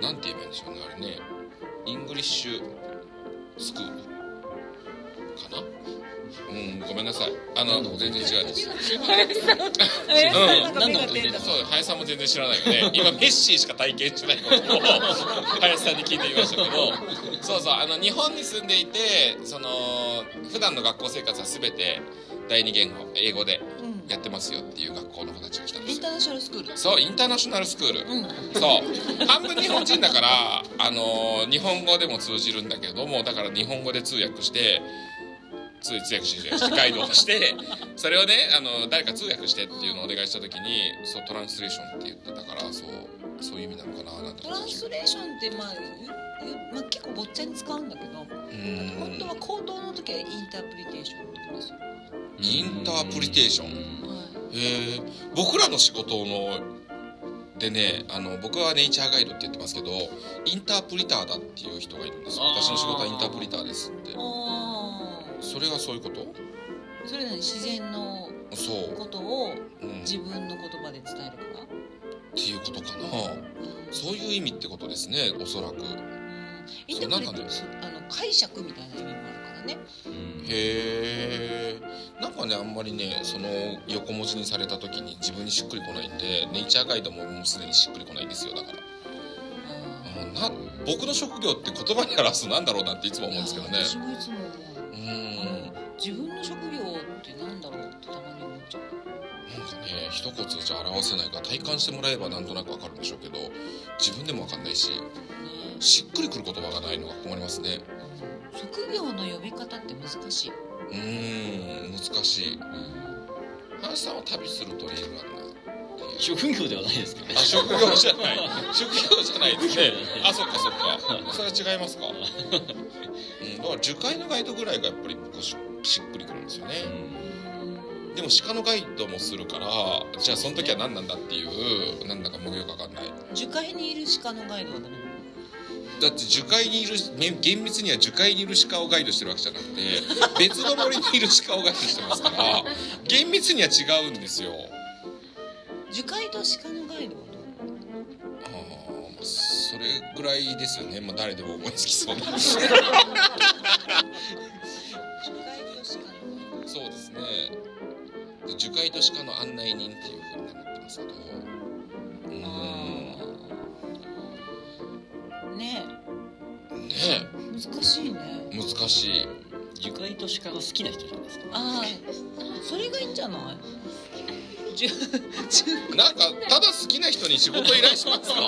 なんて言えばいいんでしょうねあれね。 English school かな？うんごめんなさい。あの全然違うです。んそう林さんも全然知らないよね。今メッシーしか体験してないことを 林さんに聞いてみましたけど。そうそうあの日本に住んでいてその普段の学校生活は全て第二言語英語でうん。やってますよっていう学校の子たちが来たんですよ。インターナショナルスクールそうインターナショナルスクール、うん。そう。半分日本人だからあの日本語でも通じるんだけどもだから日本語で通訳して通通訳ガイドをしてそれをねあの誰か通訳してっていうのをお願いした時にそうトランスレーションって言ってたからそうそういう意味なのかななんてトランスレーションってまあまあ、結構ぼっちゃに使うんだけど本当は口頭の時はインタープリテーションって言うんですよ、インタープリテーション？うん。はいへえ。僕らの仕事のでねあの僕はネイチャーガイドって言ってますけどインタープリターだっていう人がいるんです私の仕事はインタープリターですって。あそれがそういうこと？あそれなり自然のそう、ことをうん、っ自分の言葉で伝えるから、ていうことかな。うん。そういう意味ってことですねおそらく。うん。そうなんかね。そうあの解釈みたいな意味もあるからね。うん。へえ。んかねあんまりねその横文字にされた時に自分にしっくりこないんでネイチャーガイドももうすでにしっくりこないんですよだから。ああな僕の職業って言葉に表すとなんだろうなっていつもー思うんですけどね自分の職業ってなんだろうってたまに思っちゃう。なんかね一言じゃ表せないから体感してもらえばなんとなくわかるんでしょうけど自分でもわかんないしねしっくりくる言葉がないのが困りますね。うん職業の呼び方って難しい、うーん難しい。うん。林さんは旅すると理由があるな職業ではないですけどね。あ 職業じゃない。職業じゃない。ですねあそっかそっか。それは違いますか、うん、だから樹海のガイドぐらいがやっぱり僕ししっくりくるんですよね、でも鹿のガイドもするからじゃあその時は何なんだっていうなんだかもうよくわかんない。樹海にいる鹿のガイドはダメなの？だって樹海にいるね厳密には樹海にいる鹿をガイドしてるわけじゃなくて 別の森にいる鹿をガイドしてますから厳密には違うんですよ。樹海と鹿のガイドはどうああそれぐらいですよね、まあ、誰でも思いつきそうなそうですね。で樹海と鹿の案内人っていうふうになってますけど。うん。ね。ね。え難しいね。え難しい。樹海と鹿が好きな人じゃないですか。ああそれがいいんじゃない？なんかただ好きな人に仕事依頼しますか？な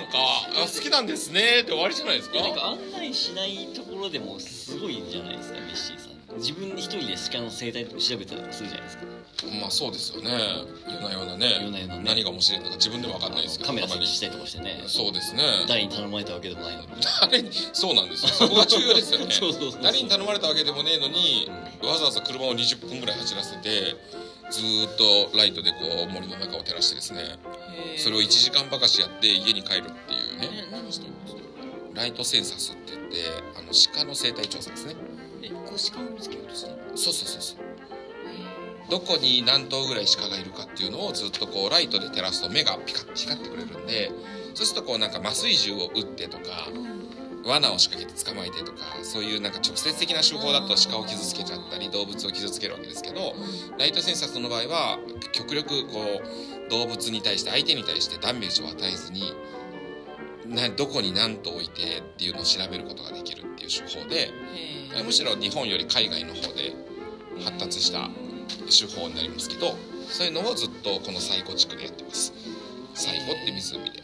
んかあ好きなんですねって終わりじゃないですか？なんか案内しないところでもすごいんじゃないですかメッシー自分一人で鹿の生態とか調べたりするじゃないですか。まあそうですよね。夜な夜なね。夜な夜なね。何が面白いのか自分でも分かんないですけどカメラ設置したりとかしてね。そうですね。誰に頼まれたわけでもないのに。誰に？そうなんですよ。そこが重要ですよね。そうそうそう誰に頼まれたわけでもねえのにわざわざ車を20分ぐらい走らせてずーっとライトでこう森の中を照らしてですね。それを1時間ばかしやって家に帰るっていうね。え何してんのライトセンサスって言ってあの鹿の生態調査ですね。えこう鹿を見つけようとしてるの？そうそうそうそう。へどこに何頭ぐらい鹿がいるかっていうのをずっとこうライトで照らすと目がピカッと光ってくれるんでそうするとこうなんか麻酔銃を撃ってとか罠を仕掛けて捕まえてとかそういうなんか直接的な手法だと鹿を傷つけちゃったり動物を傷つけるわけですけどライトセンサスの場合は極力こう動物に対して相手に対してダメージを与えずになどこに何頭置いてっていうのを調べることができるっていう手法でむしろ日本より海外の方で発達した手法になりますけどそういうのをずっとこの西湖地区でやってます。西湖って湖で。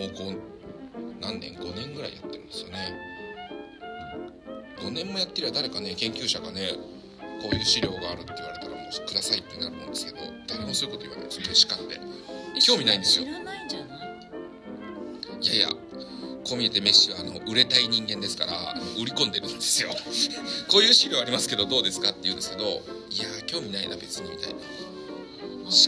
もうこう何年？5年ぐらいやってるんですよね。5年もやってりゃ誰かね研究者がねこういう資料があるって言われたらもうくださいってなるもんですけど誰もそういうこと言わないですよね鹿って興味ないんですよ。知らないんじゃない？いやいやこう見えてメッシはあの売れたい人間ですから売り込んでるんですよ。こういう資料ありますけどどうですかって言うんですけどいやー興味ないな別にみたいな。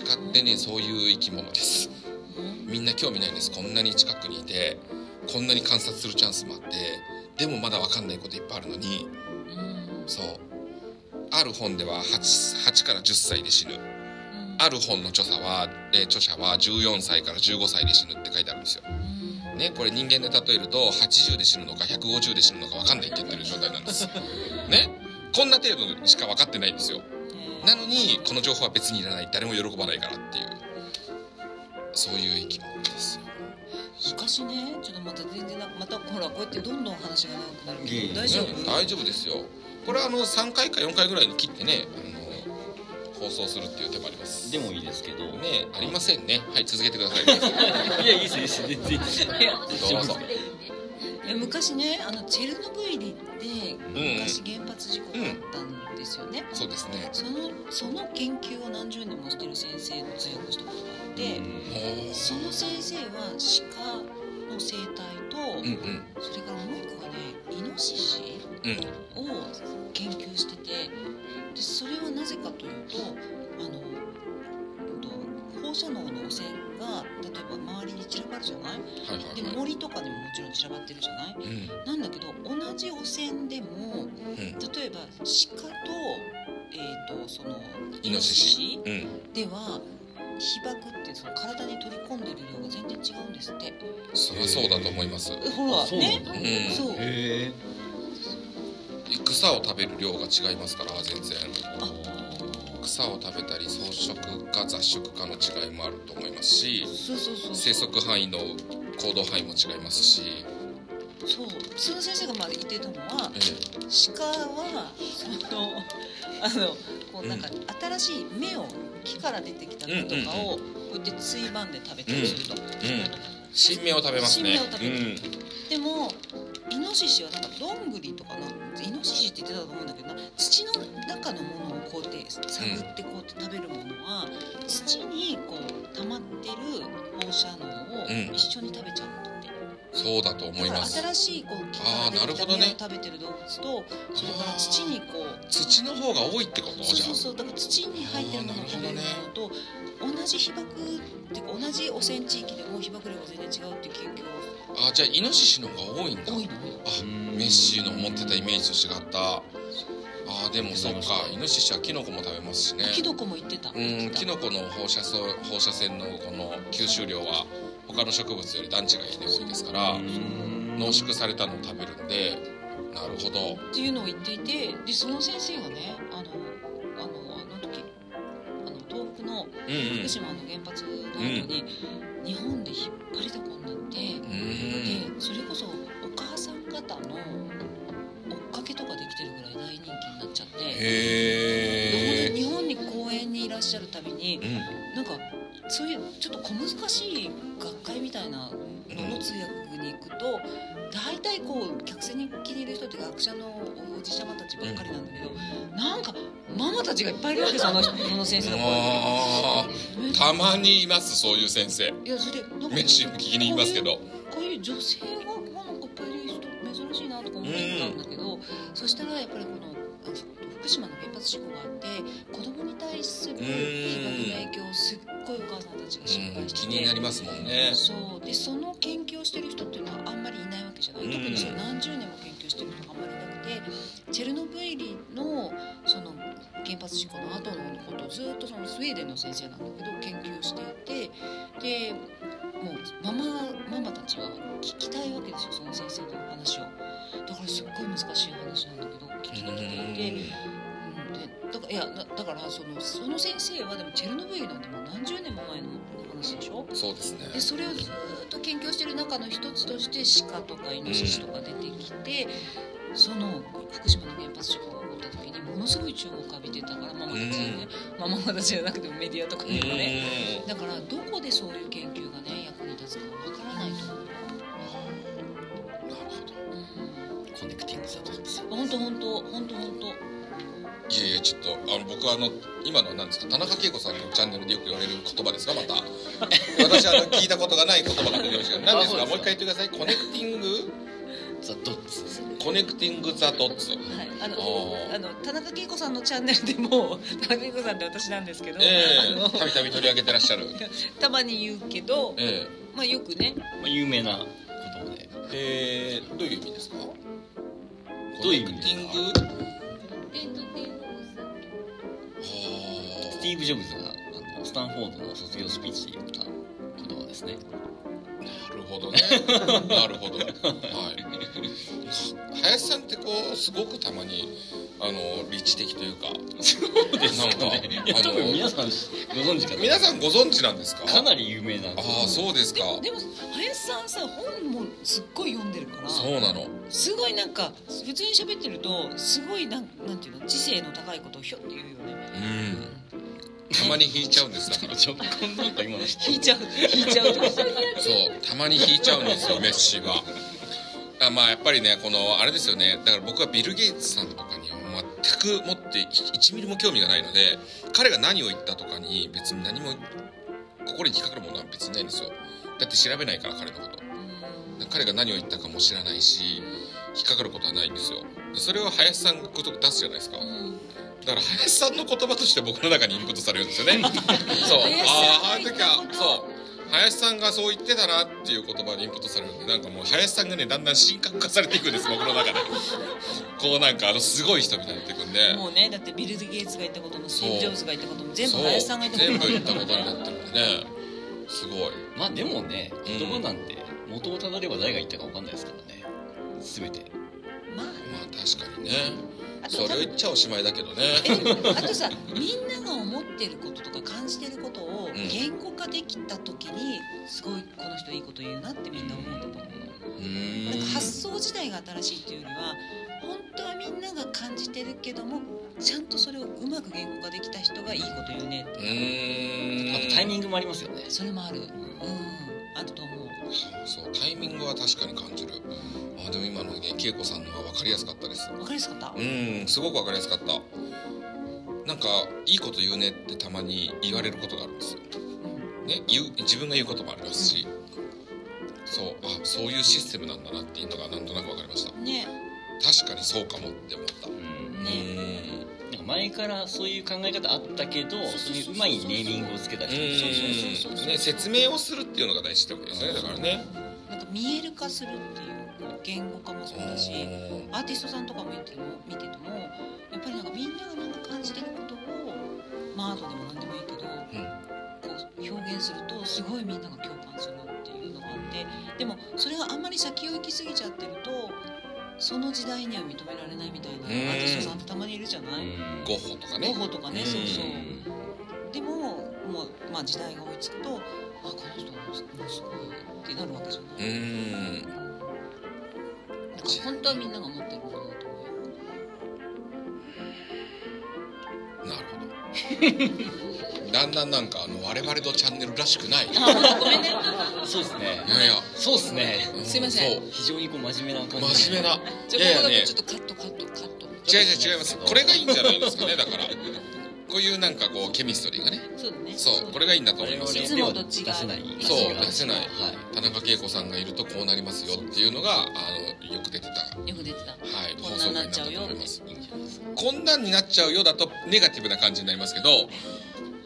鹿ってねそういう生き物です。うんみんな興味ないんです。こんなに近くにいてこんなに観察するチャンスもあってでもまだ分かんないこといっぱいあるのにうんそう。ある本では 8, 8から10歳で死ぬ。うん。ある本の著者は、えー著者は14歳から15歳で死ぬって書いてあるんですよ。うんね、これ人間で例えると80で死ぬのか150で死ぬのか分かんないって言ってる状態なんです。ね？こんな程度しか分かってないんですよ。えーなのにこの情報は別にいらない誰も喜ばないからっていうそういう生き物ですよ。昔ねちょっとまた全然なまたほらこうやってどんどん話が長くなるけど大丈夫、ね大丈夫ですよ。これはあの3回か4回ぐらいに切ってねあの放送するっていう手もあります。でもいいですけどねありませんね。はい続けてください。いやいいですいいです全然いいですいやどうぞ。いや昔ねあのチェルノブイリってうん昔原発事故があったんですよね、そうですね。そのその研究を何十年もしてる先生の通訳したことがあって、おーその先生は鹿の生態と、うんうんそれからもう一個がねイノシシうんを研究しててでそれはなぜかというとあの放射能の汚染が例えば周りに散らばるじゃない？はいはいはい。で森とかにももちろん散らばってるじゃない？うん。なんだけど同じ汚染でもうん。例えば鹿と,、えー、とそのイノシシ。うんでは被爆ってその体に取り込んでる量が全然違うんですって。そりゃそうだと思います。ほらそうねだ。うん。そう草を食べる量が違いますから全然。草を食べたり草食か雑食かの違いもあると思いますし生息範囲の行動範囲も違いますし、そう。その先生がまあ言ってたのはえ鹿はそのあのこうなんか新しい芽を木から出てきた芽とかをこうやってついばんで食べたりすると、えうん、新芽を食べますね。新芽を食べる。でもイノシシはなんかどんぐりとかのイノシシって言ってたと思うんだけどな土の中のものをこうやって探ってこうやって食べるものは、土にこう溜まってる放射能をうん一緒に食べちゃうんだって、そうだと思いだからます新しいこう木から出てきたなるほどね。芽を食べてる動物とそれから土にこう土の方が多いってこと？そうじゃそうそうだから土に入ってるものを食べるものと同じ被爆っていうか同じ汚染地域でも被爆量が全然違うっていう研究ああじゃあイノシシの方が多いんだ。多いのよあうん。メッシーの思ってたイメージと違った。ああでもそっか。イノシシはキノコも食べますしね。キノコも言ってた。うんキノコの放射素放射線のこの吸収量は他の植物より段違いで多いですから濃縮されたのを食べるんで。なるほど。っていうのを言っていてでその先生がねあのあのあの時あの東北のうんうん。福島の原発の後に、日本で引っ張りだこになって、うんでそれこそお母さん方の追っかけとかできてるぐらい大人気になっちゃって。しゃるたびにうん。なんかそういうちょっと小難しい学会みたいなのの通訳に行くと大体こう客席に気に入る人って学者のおじちゃまたちばっかりなんだけど、なんかママたちがいっぱいいるわけその人その先生の声。あーたまにいますそういう先生。いやそれでなんかメッシーも聞きに行きますけど。こういう女性がなんかいっぱいいる人珍しいなとか思ったんだけど、そしたらやっぱり福島の原発事故があって子供に対する被爆の影響をすっごいお母さんたちが心うん配して。て、気になりますもんね。そう。でその研究をしてる人っていうのはあんまりいないわけじゃない、うん。特にそれ何十年も研究してる人があんまりいなくてチェルノブイリのその原発事故の後のことをずっとそのスウェーデンの先生なんだけど研究していてでもうママママたちは聞きたいわけですよその先生の話を。だからすっごい難しい話なんだけど聞きに来ていて。うん、でだからいやだだからそのその先生はでもチェルノブイリなんてもう何十年も前の話でしょ？そうですね。でそれをずーっと研究してる中の一つとして鹿とかイノシシとか出てきて、その福島の原発事故が起こった時にものすごい注目を浴びてたからママたちね、まあ、ママたちじゃなくてもメディアとかにもね、だからどこでそういう研究がね役に立つかわからないと思う。うん。 Connecting the dots本当本当本当本当いやいやちょっとあの僕はあの今のは何ですか田中慶子さんのチャンネルでよく言われる言葉ですかまた。私あの聞いたことがない言葉が出てましたけど何ですかもう一回言ってください。 Connecting？the dots。ですね connecting the dots。はい、あのあの田中慶子さんのチャンネルでも 田中慶子さんって私なんですけど、ええ。あのたびたび取り上げてらっしゃる。たまに言うけど、えまあよくね。まあ、有名な言葉で。ええー、どういう意味ですか？どういう意味 connecting？スティーブ・ジョブズがあのスタンフォードの卒業スピーチで言った言葉ですね。なるほどね。なるほど。はい。林さんってこうすごくたまにあの理知的というか。そうですなんかねいや多分皆さんご存知かと皆さんご存知なんですか？かなり有名なああそうですか。でも林さんさ本もすっごい読んでるからそうなの。すごいなんか普通に喋ってるとすごいなんなんていうの？知性の高いことをひょって言うよね。うんたまに引いちゃうんです。だからちょっとなんか今の引いちゃう。引いちゃう。とかそうたまに引いちゃうんですよメッシは。あまあやっぱりねこのあれですよね。だから僕はビル・ゲイツさんとかには全くもって1ミリも興味がないので彼が何を言ったとかに別に何も心に引っかかるものは別にないんですよ。だって調べないから彼のこと。彼が何を言ったかも知らないし引っかかることはないんですよ。でそれを林さんがこと出すじゃないですかだから林さんの言葉として僕の中にインプットされるんですよね。そう。あああの時はそう。林さんがそう言ってたなっていう言葉にインプットされるんでなんかもう林さんがねだんだん神格化されていくんです僕の中で。こうなんかあのすごい人みたいになっていくんで。もうねだってビル・ゲイツが言ったこともスティーブ・ジョブズが言ったことも全部林さんが言ったこと全部言ったことになってるんでね。すごい。まあでもねうん言葉なんて元をたどれば誰が言ったか分かんないですからね。全て。まあまあ確かにねそれを言っちゃおしまいだけどね。あとさみんなが思ってることとか感じてることをん言語化できた時にすごいこの人いいこと言うなってみんな思うんだと思ううーんなんか発想自体が新しいっていうよりは本当はみんなが感じてるけどもちゃんとそれをうまく言語化できた人がいいこと言うねって。うーんあとタイミングもありますよね。それもあるうん。あると思う？そうタイミングは確かに感じるあでも今のね恵子さんのは分かりやすかったです。わかりやすかった？うんすごく分かりやすかった。なんかいいこと言うねってたまに言われることがあるんですよ、うん。ね、言う自分が言うこともありますし、そうあそういうシステムなんだなっていうのがなんとなく分かりました。ね。確かにそうかもって思った。うん。ねなんか前からそういう考え方あったけどそういううまいネーミングをつけた人うん。そうそうそうそうね説明をするっていうのが大事ってわけですねだからね。なんか見える化するっていう言語化もそうだしアーティストさんとかも見ても見ててもやっぱりなんかみんながなんか感じてることをまあアートでも何でもいいけど、こう表現するとすごいみんなが共感するっていうのがあってでもそれがあんまり先を行き過ぎちゃってるとその時代には認められないみたいなアーティストさんってたまにいるじゃない、うん。ゴッホとかね。ゴッホとかね、うん。そうそう。でももう、まあ、時代が追いつくとあこの人もすごいってなるわけじゃなうい、本当はみんなが持ってるものだと思うよ。なるほど。だんだんなんかあの我々のチャンネルらしくない。ごめんね。そうですね。やいやそうですね。うすいません非常にこう真面目な感じ真面目な。じゃあここだけちょっとカットカットカット。違う違う違います。これがいいんじゃないですかねだからこういうなんかこうケミストリーがね。そうだね。そうこれがいいんだと思いますよ。いつもと違う出せない。そう出せない。はい。田中恵子さんがいるとこうなりますよっていうのがあのよく出てた。はよく出てた。いこんなんなっちゃうよ放送回になったと思いますこんなんになっちゃうよだとネガティブな感じになりますけど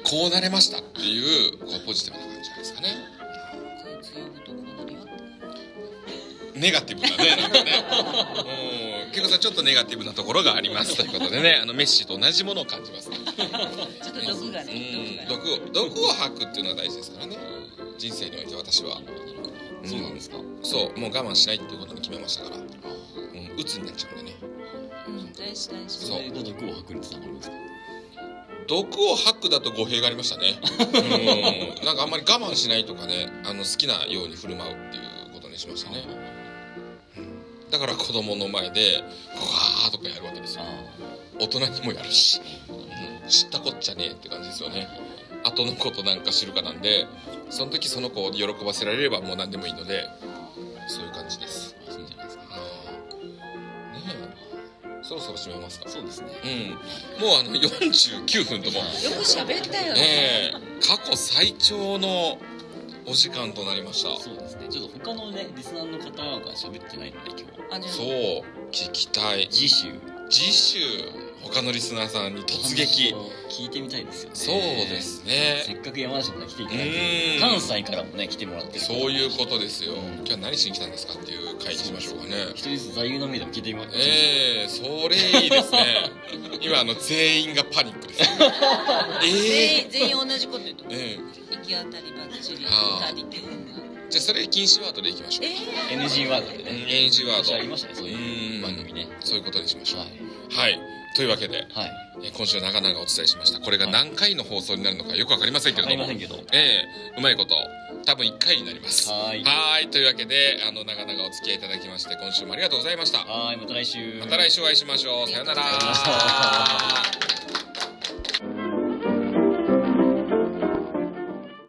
こうなれましたっていうこうポジティブな感じじゃないですかね。こいつ呼ぶとこうなるよって。ネガティブだねなんかね。う ん恵子さんちょっとネガティブなところがありますということでねあのメッシと同じものを感じますねちょっと毒がね毒を毒を吐くっていうのが大事ですからね人生において私はうんそうなんですかそうもう我慢しないっていうことに決めましたからうん鬱になっちゃうんでねうん大事大事そう毒を吐くにつながるんですか毒を吐くだと語弊がありましたねうんなんかあんまり我慢しないとかねあの好きなように振る舞うっていうことにしましたねだから子供の前で「わー」とかやるわけですよ。あ大人にもやるし、うん、知ったこっちゃねえって感じですよね。後のことなんか知るかなんでその時その子を喜ばせられればもう何でもいいのでそういう感じです。あいいんじゃないですか。あー。ねえ。そろそろ締めますか。そうですね。うん。もうあの49分とも。よく喋ったよ。ねえ。過去最長のお時間となりました。そうですね。ちょっと他のねリスナーの方が喋ってないので今日そう聞きたい。次週。次週他のリスナーさんに突撃。聞いてみたいですよね。そうですね。せっかく山梨まで来ていただいうん。て関西からもね来てもらってるそういうことですよ、うん。今日は何しに来たんですかっていう回にしましょうかね。一人ずつ座右の銘でも聞いてみますええそれいいですね。今あの全員がパニックですえ全員全員同じこと言うとええ。行き当たりばっちりあー。二人でじゃあそれ禁止ワードでいきましょう。えー？NG ワードでうんね NG ワー昔ありドましたねそういう番組ね。そういうことにしましょう。はい。はい。というわけではい。え今週長々お伝えしました。これが何回の放送になるのかよくわかりませんけども。かりませんけど。ええうまいこと多分1回になります。はい。はい。というわけであの長々お付き合いいただきまして今週もありがとうございました。はいまた来週。また来週お会いしましょう。さようなら